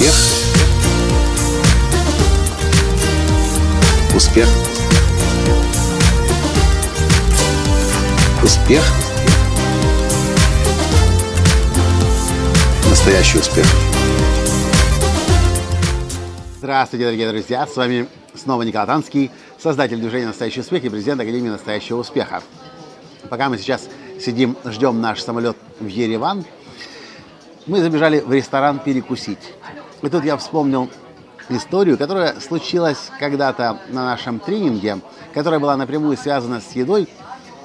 Успех. Успех. Успех. Настоящий успех. Здравствуйте, дорогие друзья! С вами снова Николай Танский, создатель движения «Настоящий успех» и президент Академии «Настоящего успеха». Пока мы сейчас сидим, ждем наш самолет в Ереван, мы забежали в ресторан перекусить. И тут я вспомнил историю, которая случилась когда-то на нашем тренинге, которая была напрямую связана с едой,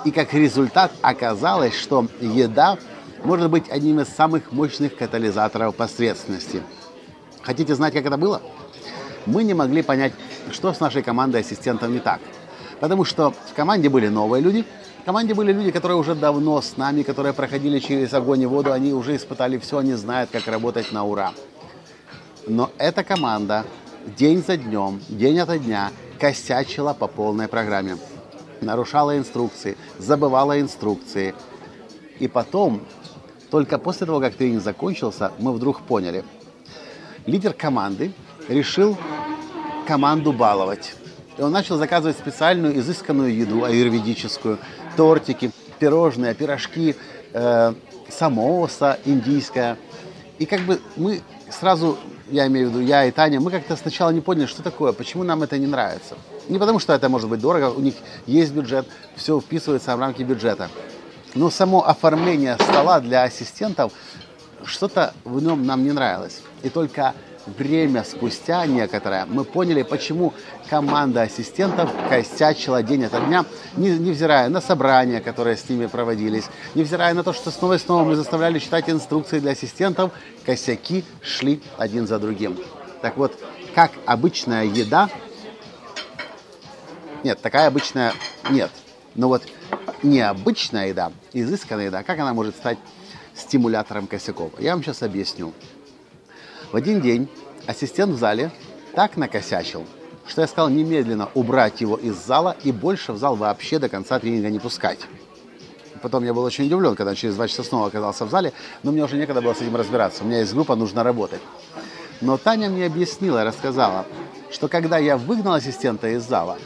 и как результат оказалось, что еда может быть одним из самых мощных катализаторов посредственности. Хотите знать, как это было? Мы не могли понять, что с нашей командой ассистентов не так. Потому что в команде были новые люди, в команде были люди, которые уже давно с нами, которые проходили через огонь и воду, они уже испытали все, они знают, как работать на ура. Но эта команда день за днем, день ото дня косячила по полной программе. Нарушала инструкции, забывала инструкции. И потом, только после того, как тренинг закончился, мы вдруг поняли. Лидер команды решил команду баловать. И он начал заказывать специальную изысканную еду, аюрведическую, тортики, пирожные, пирожки, э, самоса индийская. И как бы мы сразу я имею в виду я и Таня, мы как-то сначала не поняли, что такое, почему нам это не нравится. Не потому, что это может быть дорого, у них есть бюджет, все вписывается в рамки бюджета. Но само оформление стола для ассистентов, что-то в нем нам не нравилось. И только время спустя некоторое мы поняли, почему команда ассистентов косячила день ото дня, невзирая на собрания, которые с ними проводились, невзирая на то, что снова и снова мы заставляли читать инструкции для ассистентов, косяки шли один за другим. Так вот, как обычная еда, нет, такая обычная нет, но вот необычная еда, изысканная еда, как она может стать стимулятором косяков? Я вам сейчас объясню. В один день ассистент в зале так накосячил, что я сказал немедленно убрать его из зала и больше в зал вообще до конца тренинга не пускать. Потом я был очень удивлен, когда через два часа снова оказался в зале, но мне уже некогда было с этим разбираться. У меня есть группа, нужно работать. Но Таня мне объяснила, рассказала, что когда я выгнал ассистента из зала,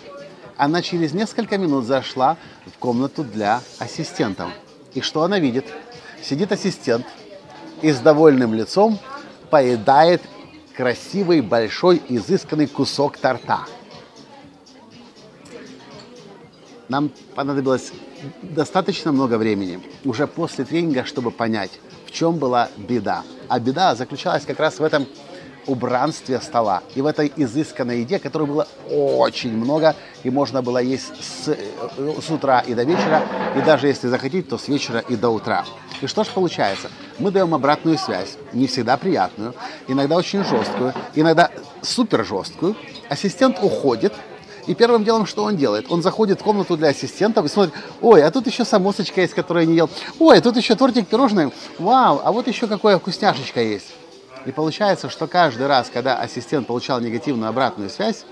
она через несколько минут зашла в комнату для ассистентов. И что она видит? Сидит ассистент и с довольным лицом поедает красивый, большой, изысканный кусок торта. Нам понадобилось достаточно много времени уже после тренинга, чтобы понять, в чем была беда. А беда заключалась как раз в этом убранстве стола и в этой изысканной еде, которой было очень много, и можно было есть с, э, с утра и до вечера, и даже если захотите, то с вечера и до утра. И что же получается? Мы даем обратную связь, не всегда приятную, иногда очень жесткую, иногда супер жесткую. Ассистент уходит, и первым делом, что он делает? Он заходит в комнату для ассистентов и смотрит, ой, а тут еще самосочка есть, которую я не ел. Ой, а тут еще тортик пирожный. Вау, а вот еще какая вкусняшечка есть. И получается, что каждый раз, когда ассистент получал негативную обратную связь,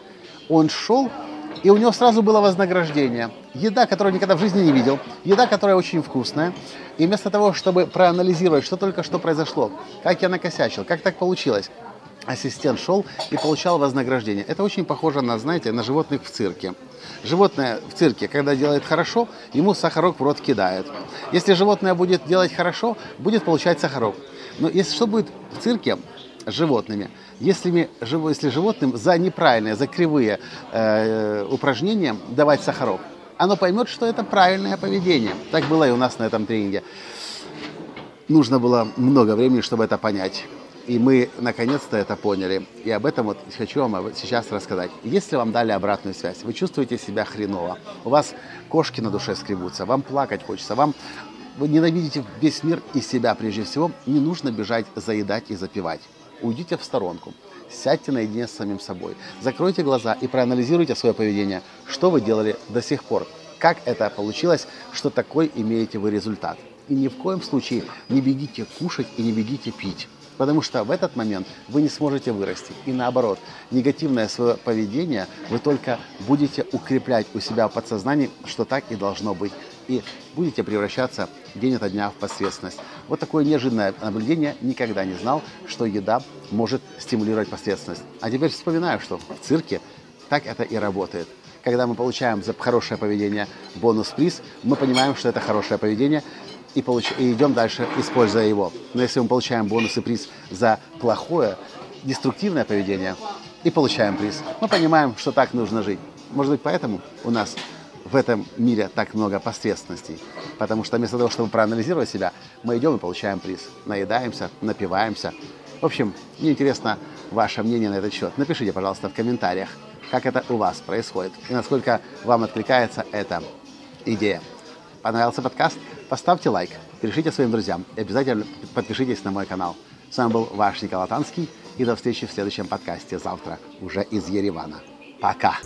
он шел, и у него сразу было вознаграждение. Еда, которую никогда в жизни не видел, еда, которая очень вкусная. И вместо того, чтобы проанализировать, что только что произошло, как я накосячил, как так получилось, ассистент шел и получал вознаграждение. Это очень похоже на, знаете, на животных в цирке. Животное в цирке, когда делает хорошо, ему сахарок в рот кидает. Если животное будет делать хорошо, будет получать сахарок. Но если что будет в цирке с животными, если, если животным за неправильные, за кривые э, упражнения давать сахарок, оно поймет, что это правильное поведение. Так было и у нас на этом тренинге. Нужно было много времени, чтобы это понять. И мы наконец-то это поняли. И об этом вот хочу вам сейчас рассказать. Если вам дали обратную связь, вы чувствуете себя хреново, у вас кошки на душе скребутся, вам плакать хочется, вам вы ненавидите весь мир и себя прежде всего, не нужно бежать, заедать и запивать. Уйдите в сторонку, сядьте наедине с самим собой, закройте глаза и проанализируйте свое поведение, что вы делали до сих пор, как это получилось, что такой имеете вы результат. И ни в коем случае не бегите кушать и не бегите пить. Потому что в этот момент вы не сможете вырасти. И наоборот, негативное свое поведение вы только будете укреплять у себя в подсознании, что так и должно быть. И будете превращаться день ото дня в посредственность. Вот такое неожиданное наблюдение. Никогда не знал, что еда может стимулировать посредственность. А теперь вспоминаю, что в цирке так это и работает. Когда мы получаем за хорошее поведение бонус-приз, мы понимаем, что это хорошее поведение, и, получ... и идем дальше, используя его. Но если мы получаем бонус и приз за плохое, деструктивное поведение, и получаем приз, мы понимаем, что так нужно жить. Может быть, поэтому у нас в этом мире так много посредственностей. Потому что вместо того, чтобы проанализировать себя, мы идем и получаем приз. Наедаемся, напиваемся. В общем, мне интересно ваше мнение на этот счет. Напишите, пожалуйста, в комментариях, как это у вас происходит и насколько вам откликается эта идея. Понравился подкаст? Поставьте лайк, перешлите своим друзьям и обязательно подпишитесь на мой канал. С вами был ваш Николай Танский и до встречи в следующем подкасте завтра уже из Еревана. Пока!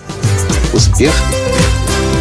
Успех! Успех!